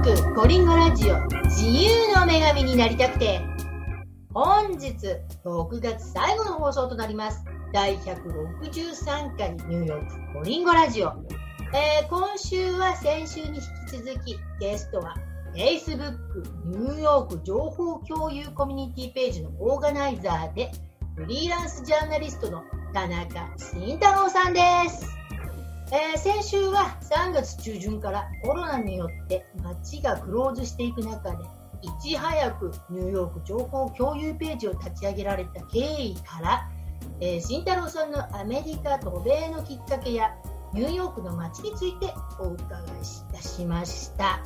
ークコリンゴラジオ自由の女神になりたくて本日6月最後の放送となります。第163回ニューヨークコリンゴラジオ、えー、今週は先週に引き続きゲストは Facebook ニューヨーク情報共有コミュニティページのオーガナイザーでフリーランスジャーナリストの田中慎太郎さんです。えー、先週は3月中旬からコロナによって街がクローズしていく中でいち早くニューヨーク情報共有ページを立ち上げられた経緯から、えー、慎太郎さんのアメリカ渡米のきっかけやニューヨークの街についてお伺いいたしました。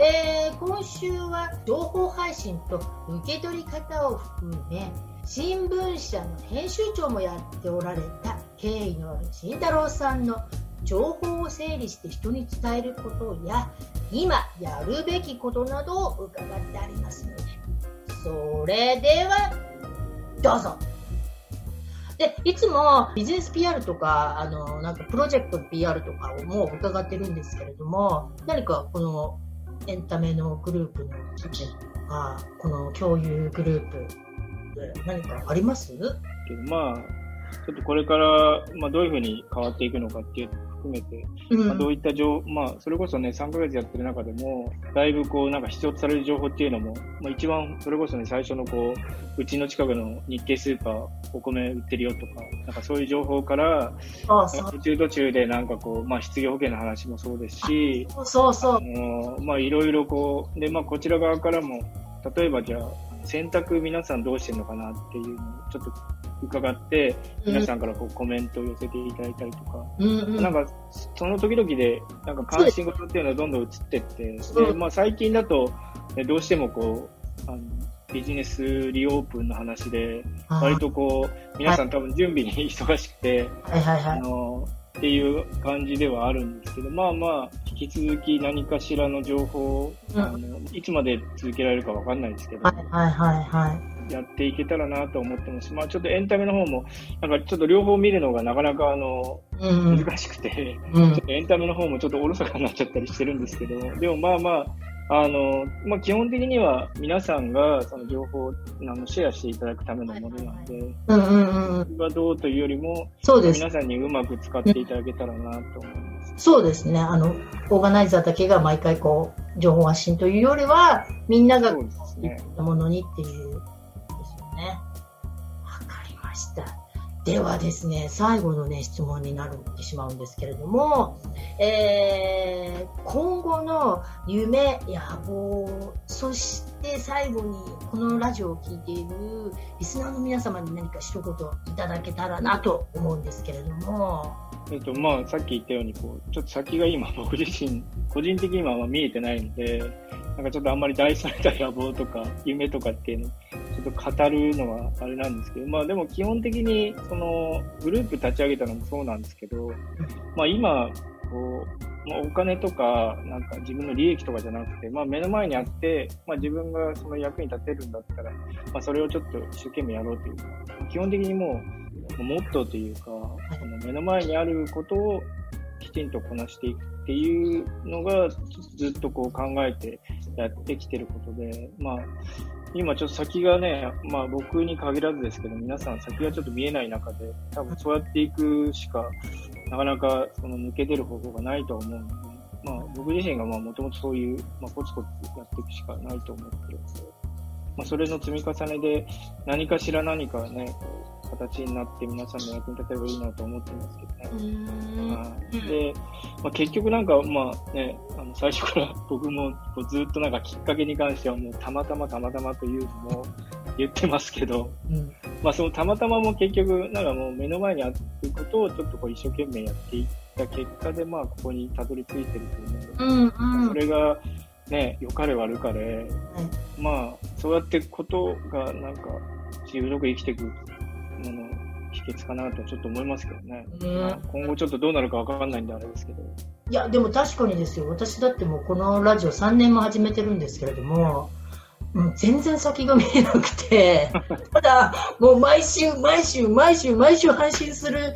えー、今週は情報配信と受け取り方を含め新聞社の編集長もやっておられた経緯のある慎太郎さんの情報を整理して人に伝えることや今やるべきことなどを伺ってあります。のでそれではどうぞ。でいつもビジネス PR とかあのなんかプロジェクト PR とかをもう伺ってるんですけれども何かこのエンタメのグループの記事とかこの共有グループで何かあります？まあちょっとこれから、まあ、どういうふうに変わっていくのかっていう含めて、うん、まあ、どういった情まあ、それこそね、3ヶ月やってる中でも、だいぶこう、なんか必要とされる情報っていうのも、まあ、一番、それこそね、最初のこう、うちの近くの日系スーパー、お米売ってるよとか、なんかそういう情報から、途中途中でなんかこう、まあ、失業保険の話もそうですし、そうそう。まあ、いろいろこう、で、まあ、こちら側からも、例えばじゃあ、選択皆さんどうしてるのかなっていうのをちょっと伺って、皆さんからこうコメントを寄せていただいたりとか、うんうん、なんかその時々でなんか関心事っていうのはどんどん移ってって、でまあ、最近だと、ね、どうしてもこうあのビジネスリオープンの話で、割とこう皆さん多分準備に忙しくて、はい。はい。はい、あのっていう感じではあるんですけど、まあまあ、引き続き何かしらの情報を、うん、あのいつまで続けられるかわかんないですけど、はい。はい。はい。はい、やっていけたらなと思ってます。まあちょっとエンタメの方も、なんかちょっと両方見るのがなかなかあの、うん、難しくて、うん、ちょっとエンタメの方もちょっとおろそかになっちゃったりしてるんですけど、でもまあまあ、あの、まあ、基本的には皆さんがその情報をあのシェアしていただくためのものなので、うんうんうん。はどうというよりも、そうです。皆さんにうまく使っていただけたらなと思います。そうですね。あの、オーガナイザーだけが毎回こう、情報発信というよりは、みんなが、いったものにっていう、した。ではですね、最後のね、質問になってしまうんですけれども、えー、今後の夢、野望、そして最後にこのラジオを聴いているリスナーの皆様に何か一言いただけたらなと思うんですけれども。えっと、まあ、さっき言ったように、こう、ちょっと先が今、僕自身、個人的には見えてないので、なんかちょっとあんまり大それた野望とか、夢とかっていうのちょっと語るのはあれなんですけど、まあでも基本的にそのグループ立ち上げたのもそうなんですけど、まあ今、こう、まあ、お金とか、なんか自分の利益とかじゃなくて、まあ目の前にあって、まあ自分がその役に立てるんだったら、まあそれをちょっと一生懸命やろうというか、基本的にもう、モットーというか、その目の前にあることをきちんとこなしていくっていうのがずっとこう考えてやってきてることで、まあ、今ちょっと先がね、まあ僕に限らずですけど、皆さん先がちょっと見えない中で、多分そうやっていくしか、なかなかその抜け出る方法がないと思うので、まあ僕自身がまあもともとそういう、まあコツコツやっていくしかないと思ってるので、まあそれの積み重ねで何かしら何かね、形になって皆さんの役に立てればいいなと思ってますけどね。で、まあ、結局なんか、まあね、あの最初から 僕もこうずっとなんかきっかけに関してはもうたまたまたまたまというのも言ってますけど、うん、まあそのたまたまも結局なんかもう目の前にあることをちょっとこう一生懸命やっていった結果でまあここにたどり着いてると思うので、うんうん、それがね、良かれ悪かれ、うん、まあそうやってことがなんか自分よく生きていくもの秘訣かなとちょっと思いますけどね、まあ、今後ちょっとどうなるか分かんないんであれですけどいやでも確かにですよ私だってもうこのラジオ3年も始めてるんですけれどももう全然先が見えなくて ただもう毎週毎週毎週毎週配信する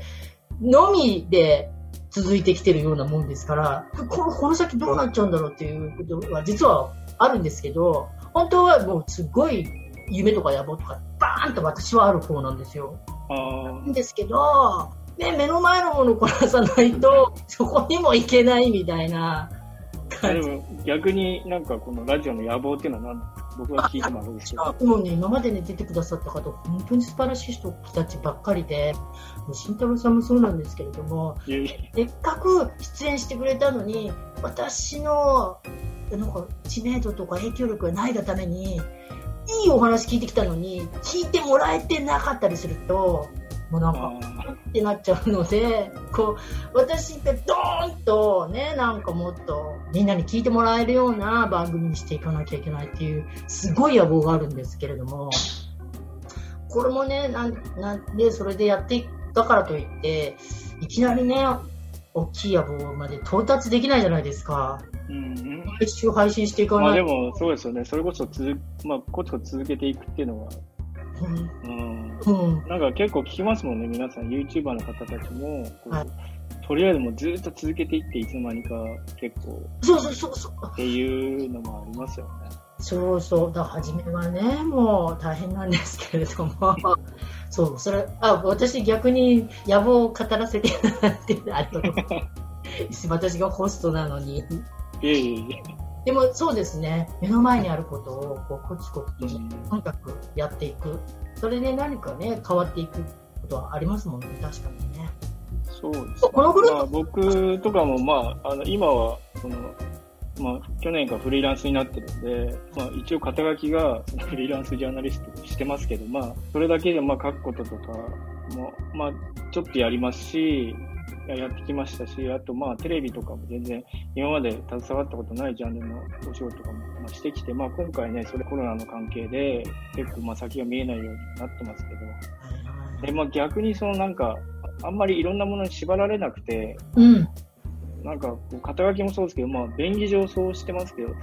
のみで続いてきてるようなもんですから、このこの先どうなっちゃうんだろうっていうことは実はあるんですけど、本当はもうすごい夢とか野望とかバーンと私はある方なんですよ。あなんですけど、ね、目の前のものをこなさないと、そこにも行けないみたいな。でも逆になんかこのラジオの野望っていうのは何僕は聞いてもあるんですけど。もうね、今までね、出てくださった方、本当に素晴らしい人たちばっかりで、慎太郎さんもそうなんですけれども、せっかく出演してくれたのに、私のなんか知名度とか影響力がないがために、いいお話聞いてきたのに、聞いてもらえてなかったりすると、もうなんか、あってなっちゃうので、こう、私がドーンとね、なんかもっとみんなに聞いてもらえるような番組にしていかなきゃいけないっていう、すごい野望があるんですけれども、これもね、なんなんで、それでやっていったからといって、いきなりね、大きい野望まで到達できないじゃないですか。ーうん毎週配信していかまあないでもそうですよね。それこそ続まあコツコツ続けていくっていうのは、うん。うん。うん。なんか結構聞きますもんね、皆さん、YouTuber の方たちも、はいとりあえずもうずっと続けていって、いつの間にか結構そうそうそうそう。っていうのもありますよね。そうそう、だ初めはね、もう大変なんですけれども、そう、それ、あ、私逆に野望を語らせていただいて、ありがとうございます。私がホストなのに。いえいえいえ。でもそうですね、目の前にあることをこうコツコツと、うんとにかくやっていく。それで何かね、変わっていくことはありますもんね、確かにね。そうです、ね。このグループまあ、僕とかも、まあ、あの、今は、その、まあ、去年からフリーランスになってるんで、まあ、一応肩書きがそ のフリーランスジャーナリストしてますけど、まあ、それだけで、まあ、書くこととかも、まあ、ちょっとやりますし、やってきましたし、あと、まあ、テレビとかも全然、今まで携わったことないジャンルのお仕事とかも、まあ、してきて、まあ、今回ね、それコロナの関係で、結構、まあ、先が見えないようになってますけど、で、まあ、逆にそのなんか、あんまりいろんなものに縛られなくて、うん。なんか肩書きもそうですけど、まあ、便宜上そうしてますけど、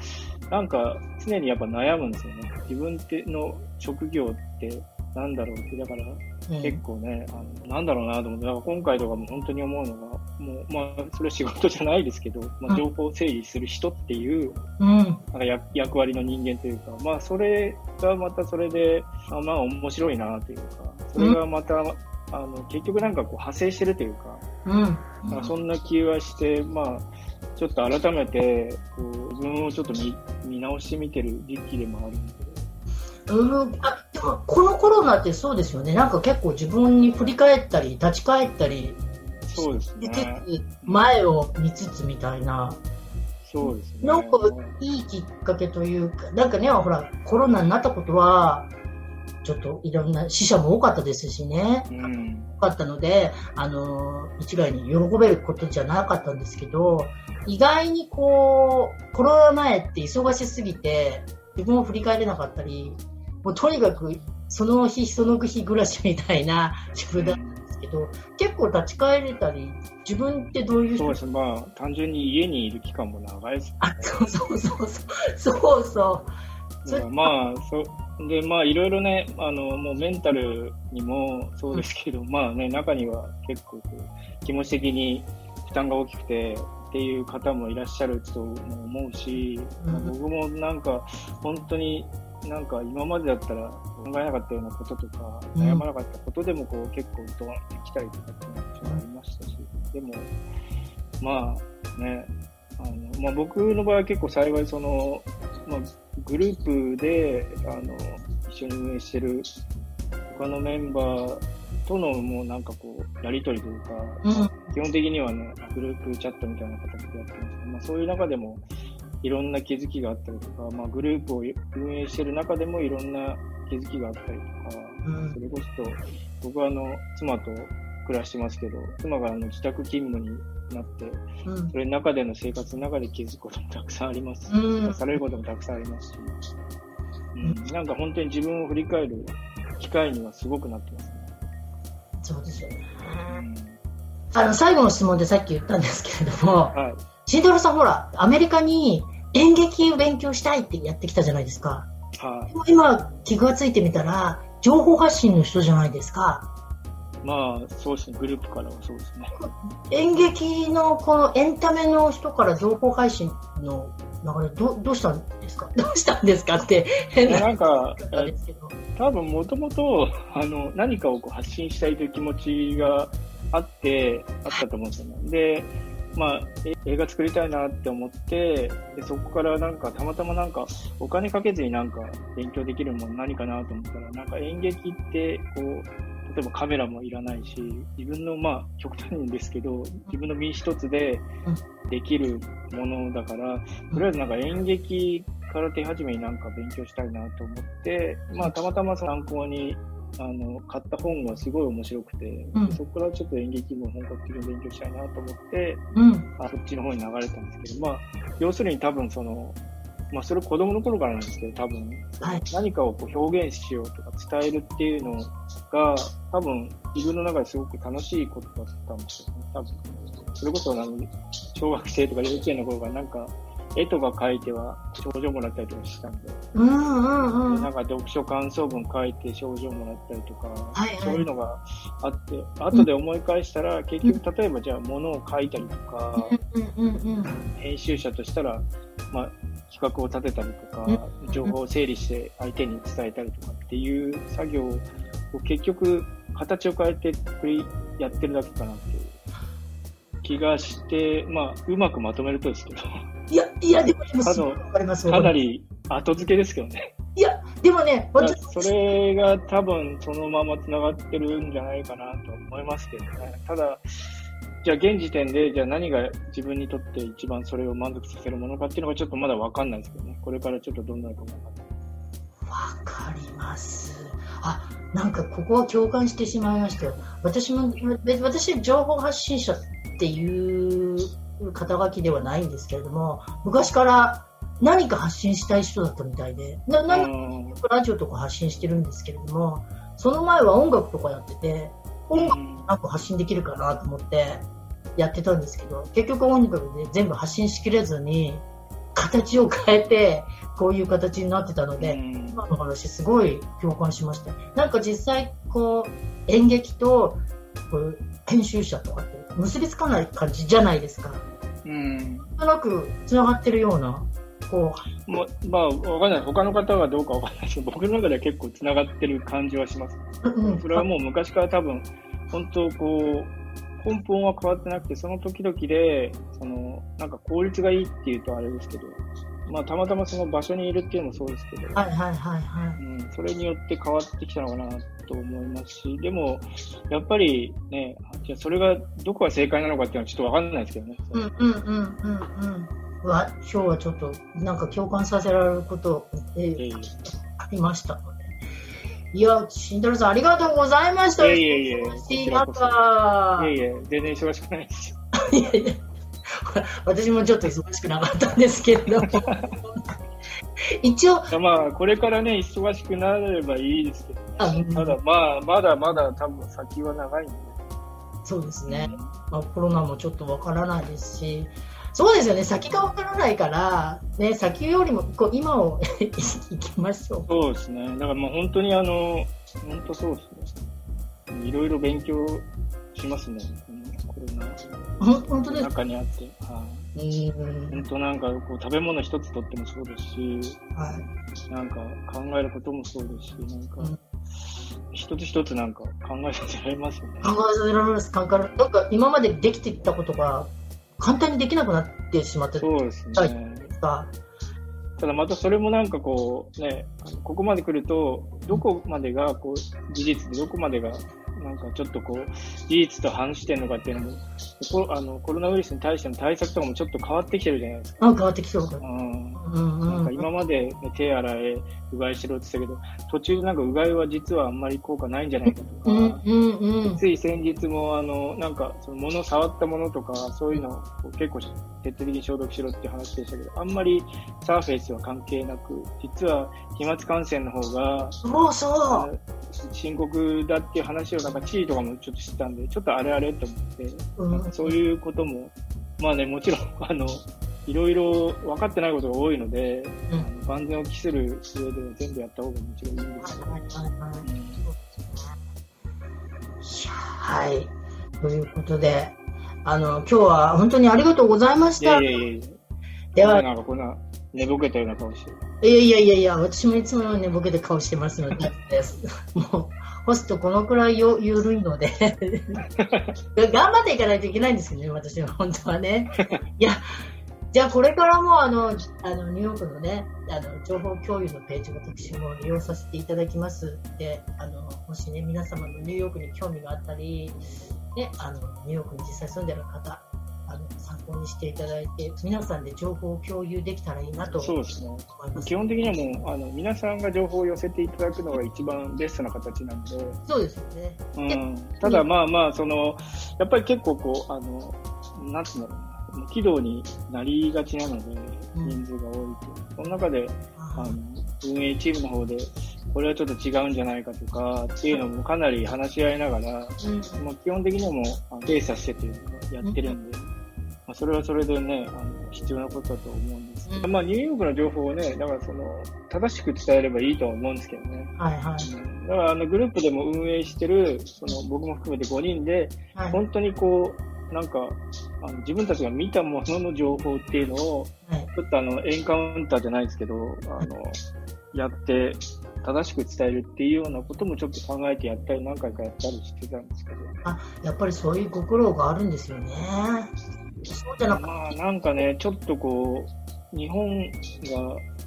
なんか常にやっぱ悩むんですよね。自分っての職業ってなんだろうって、だからうん結構ね、あのなんだろうなと思って、だから今回とかも本当に思うのが、もう、まあ、それは仕事じゃないですけど、まあ、情報整理する人っていう、うん。なんか役役割の人間というか、まあ、それがまたそれで、あまあ、面白いなというか、それがまた、あの、結局なんかこう派生してるというか、うん。まあ、そんな気はして、まあ、ちょっと改めて、こう、自分をちょっと見見直してみてる時期でもあるんで、うん、あでもこのコロナってそうですよね、なんか結構自分に振り返ったり、立ち返ったりそうですね。つ、前を見つつみたいな、そうですね。なんかいいきっかけというか、なんかね、ほら、コロナになったことは、ちょっといろんな死者も多かったですしね、うん。多かったので、あの、一概に喜べることじゃなかったんですけど、意外にこう、コロナ前って忙しすぎて、自分を振り返れなかったり、もうとにかくその日その日暮らしみたいな自分だったんですけど、結構立ち返れたり、自分ってどういう人？そうですね。まあ、単純に家にいる期間も長いですあ、そうそうそうそう、そうそう。まあ、そう、で、まあ、いろいろね、あの、もうメンタルにもそうですけど、まあね、中には結構こう、気持ち的に負担が大きくて、っていう方もいらっしゃるとも思うし、うん。まあ僕もなんか、本当になんか今までだったら考えなかったようなこととか、うん。悩まなかったことでもこう結構ドーンってきたりとかっていうのはちょっとありましたし、でも、まあね、あの、まあ僕の場合は結構幸いその、まあグループで、あの、一緒に運営してる他のメンバーとのもうなんかこう、やりとりというか、うん、基本的にはね、グループチャットみたいな形でやってます。けど、まあそういう中でも、いろんな気づきがあったりとか、まあグループを運営してる中でもいろんな気づきがあったりとか、うん。それこそ、僕はあの、妻と暮らしてますけど、妻があの自宅勤務になって、うん。それの中での生活の中で気づくこともたくさんありますし、うん。出されることもたくさんありますし、うん、なんか本当に自分を振り返る機会にはすごくなってますね。そうですよね。うん。あの、最後の質問でさっき言ったんですけれども、はい。慎太郎さんほら、アメリカに演劇を勉強したいってやってきたじゃないですか。はい。でも今、気がついてみたら、情報発信の人じゃないですか。まあ、そうですね、グループからはそうですね。演劇のこのエンタメの人から情報配信の流れ、どどうしたんですか？どうしたんですかって変ななんか、言い方ですけど。多分もともと、あの、何かをこう発信したいという気持ちがあって、あったと思うんですよね。で、まあ、え映画作りたいなって思って、でそこからなんか、たまたまなんか、お金かけずになんか勉強できるもの何かなと思ったら、なんか演劇って、こう、例えばカメラもいらないし、自分の、まあ、極端にですけど、自分の身一つでできるものだから、とりあえずなんか演劇から手始めになんか勉強したいなと思って、まあたまたま参考にあの買った本がすごい面白くて、うんそこからちょっと演劇も本格的に勉強したいなと思って、うん。あそっちの方に流れたんですけど、まあ要するに多分その、まあそれ子供の頃からなんですけど、多分はい。何かをこう表現しようとか伝えるっていうのが、多分自分の中ですごく楽しいことだったんですよね。多分。それこそあの、小学生とか幼稚園の頃からなんか、絵とか描いては賞状もらったりとかしたんで、うんうんうん。なんか読書感想文書いて賞状もらったりとか、はいはい。そういうのがあって、後で思い返したら、結局例えばじゃあ物を書いたりとか、うんうんうん。編集者としたら、まあ、企画を立てたりとかう、ん。情報を整理して相手に伝えたりとかっていう作業を結局、形を変えてやってるだけかなっていう気がして、まあ、うまくまとめるとですけど、いや、いや、でも、あのかります。かなり後付けですけどね。いや、でもね、それが多分そのまま繋がってるんじゃないかなと思いますけどね。ただ、じゃあ現時点で、じゃあ何が自分にとって一番それを満足させるものかっていうのがちょっとまだわかんないですけどね。これからちょっとどんなるかもわかります。あ、なんかここは共感してしまいましたよ。私も、べ私、情報発信者っていう肩書きではないんですけれども、昔から何か発信したい人だったみたいで、な何かラジオとか発信してるんですけれども、その前は音楽とかやってて、音楽なんか発信できるかなと思ってやってたんですけど、結局音楽で全部発信しきれずに、形を変えて、こういう形になってたので、うん今の話すごい共感しました。なんか実際、こう、演劇と、こう編集者とかって結びつかない感じじゃないですか。うん。なんとなく繋がってるような、こもうまあ、わかんない。他の方はどうかわかんないですけど、僕の中では結構繋がってる感じはします。う、うん、それはもう昔から多分、本当こう、根本は変わってなくて、その時々で、その、なんか効率がいいっていうとあれですけど、まあ、たまたまその場所にいるっていうのもそうですけど、はいはいはいはい。うん、それによって変わってきたのかなと思いますし、でも、やっぱりね、じゃあそれがどこが正解なのかっていうのはちょっとわかんないですけどね。うんうんうんうんうん。うわ、今日はちょっと、なんか共感させられること、えーええありましたので。いや、慎太郎さんありがとうございました。いえいえいえいえいえ、全然忙しくないですよ。いやいや 私もちょっと忙しくなかったんですけれども。一応、まあ、これからね、忙しくなればいいですけどあね。ただ、まあ、まだまだ多分先は長いんで。そうですね、まあ、コロナもちょっとわからないですし、そうですよね、先がわからないから、ね、先よりもこう今を 行きましょう。そうですね。だからもう本当にあの、本当そうですね。いろいろ勉強しますね。本当です中にあって。はい。うん本当なんかこう食べ物一つとってもそうですし、はいなんか考えることもそうですし、なんかうん一つ一つなんか考えさせられますよね。考えさせられます、考えなんか今までできていたことが簡単にできなくなってしまってそうですはいね。た。ただまたそれもなんかこうね、ここまで来ると、どこまでがこう事実で、どこまでがなんかちょっとこう事実と反してるのかっていうのも、こあのコロナウイルスに対しての対策とかもちょっと変わってきてるじゃないですか。なんか変わってきそうか。うんうんうんなんか今まで、ね、手洗え、うがいしろって言ってたけど、途中でなんかうがいは実はあんまり効果ないんじゃないかとか、うんうんうん。つい先日もあの、なんかその物触ったものとか、そういうのを結構徹底的に消毒しろっていう話でしたけど、あんまりサーフェイスは関係なく、実は飛沫感染の方が、そうそあの深刻だっていう話をなんか知事とかもちょっと知ったんで、ちょっとあれあれと思って、ん。なんかそういうことも、まあね、もちろん、あの、いろいろ分かってないことが多いので、うん。万全を期する上では全部やった方がもちろんいいんですけど、はい。ということで、あの、今日は本当にありがとうござい。ましい。やた。い。やい。やでは、なんかこんな寝ぼけたような顔してる。いやいやいやいや、私もいつものようにボケで顔してますので、もう、ホストこのくらいよ緩いので、頑張っていかないといけないんですけどね、私は本当はね。いや、じゃあこれからもあの、あの、ニューヨークのね、あの、情報共有のページ、私も利用させていただきますで、あの、もしね、皆様のニューヨークに興味があったり、ね、あの、ニューヨークに実際住んでる方、あの、参考にしていただいて、皆さんで情報を共有できたらいいなと思いそうですね。ます。基本的にはもう、あの、皆さんが情報を寄せていただくのが一番ベストな形なので、そうですよね。うん。ただまあまあ、その、やっぱり結構こう、あの、なんつうんだろうな。軌道になりがちなので、うん人数が多いと。その中で、ああの、運営チームの方で、これはちょっと違うんじゃないかとか、っていうのもかなり話し合いながら、うんもう基本的にはもう、精査してというのをやってるんで、まあ、それはそれでね、あの、必要なことだと思うんです。うんまあ、ニューヨークの情報をね、だからその、正しく伝えればいいとは思うんですけどね。はいはい。うんだから、あの、グループでも運営してる、その、僕も含めて5人で、はい。本当にこう、なんか、あの自分たちが見たものの情報っていうのを、はい。ちょっとあの、エンカウンターじゃないですけど、あの、やって、正しく伝えるっていうようなこともちょっと考えてやったり、何回かやったりしてたんですけど。あ、やっぱりそういうご苦労があるんですよね。そうじゃななんかね、ちょっとこう、日本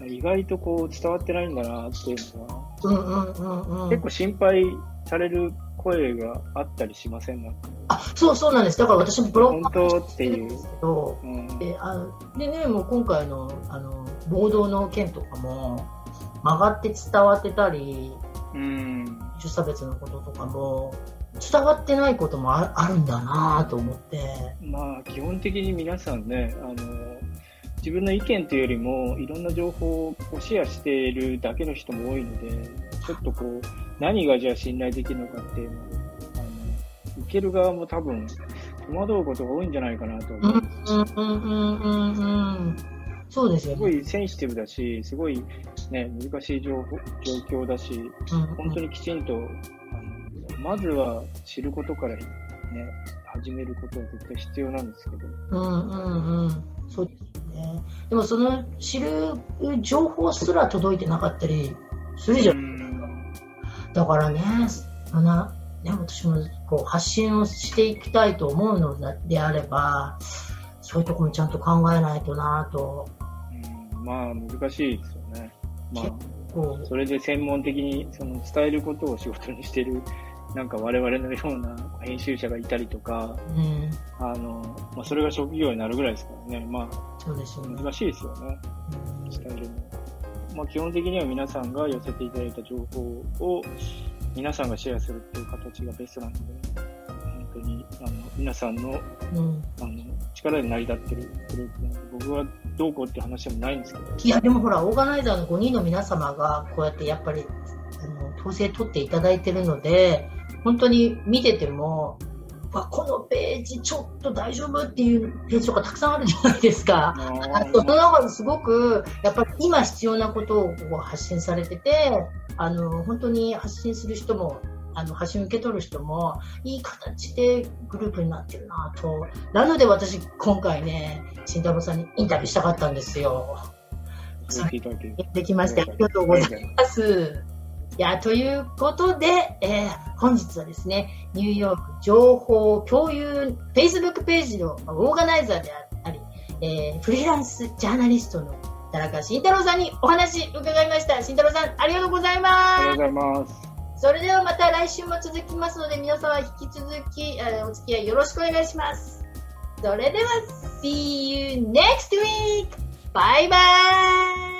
が意外とこう伝わってないんだなっていうのは、うんうんうんうん。結構心配される声があったりしませんなんか？あ、そうそうなんです。だから私もブログ本当っていう。ですけど、うん、であでね、もう今回のあの暴動の件とかも曲がって伝わってたり、うん。種差別のこととかも伝わってないこともああるんだなと思って。まあ、基本的に皆さんね、あの、自分の意見というよりも、いろんな情報をシェアしているだけの人も多いので、ちょっとこう、何がじゃあ信頼できるのかっていうのを、あの、受ける側も多分、戸惑うことが多いんじゃないかなとうん思うんですよ。うんうんうんうんうん。そうですよすごね。いセンシティブだし、すごいね、難しい情報状況だし、うん本当にきちんと、まずは知ることからね、始めることは絶対必要なんですけど、うんうんうん。そうですよね。でもその知る情報すら届いてなかったりするじゃ。うんんだからね、あのね私もこう発信をしていきたいと思うのであれば、そういうところもちゃんと考えないとなと。うんまあ難しいですよね。まあ、それで専門的にその伝えることを仕事にしている、なんか我々のような編集者がいたりとか、うん、あの、まあそれが職業になるぐらいですからね。まそうですよね。あ難しいですよね。伝えるのは。まあ、基本的には皆さんが寄せていただいた情報を皆さんがシェアするっていう形がベストなので、本当にあの皆さんのうんうんあの力で成り立ってるグループなので、僕はどうこうって話でもないんですけど、いや、でもほら、オーガナイザーの5人の皆様が、こうやってやっぱり、あの、統制取っていただいてるので、本当に見てても、わこのページちょっと大丈夫っていうページとかたくさんあるじゃないですか。あその中ですごく、やっぱり今必要なことをこう発信されてて、あの、本当に発信する人も、あの、発信受け取る人も、いい形でグループになってるなと。なので私、今回ね、慎太郎さんにインタビューしたかったんですよ。できまして、ありがとうございます。いや、ということで、えー本日はですね、ニューヨーク情報共有 Facebook ページのオーガナイザーであり、えーフリーランスジャーナリストの田中慎太郎さんにお話伺いました。慎太郎さん、ありがとうございますありがとうございます。す。それではまた来週も続きますので、皆様引き続き、えーお付き合いよろしくお願いします。それでは、See you next week! バイバイ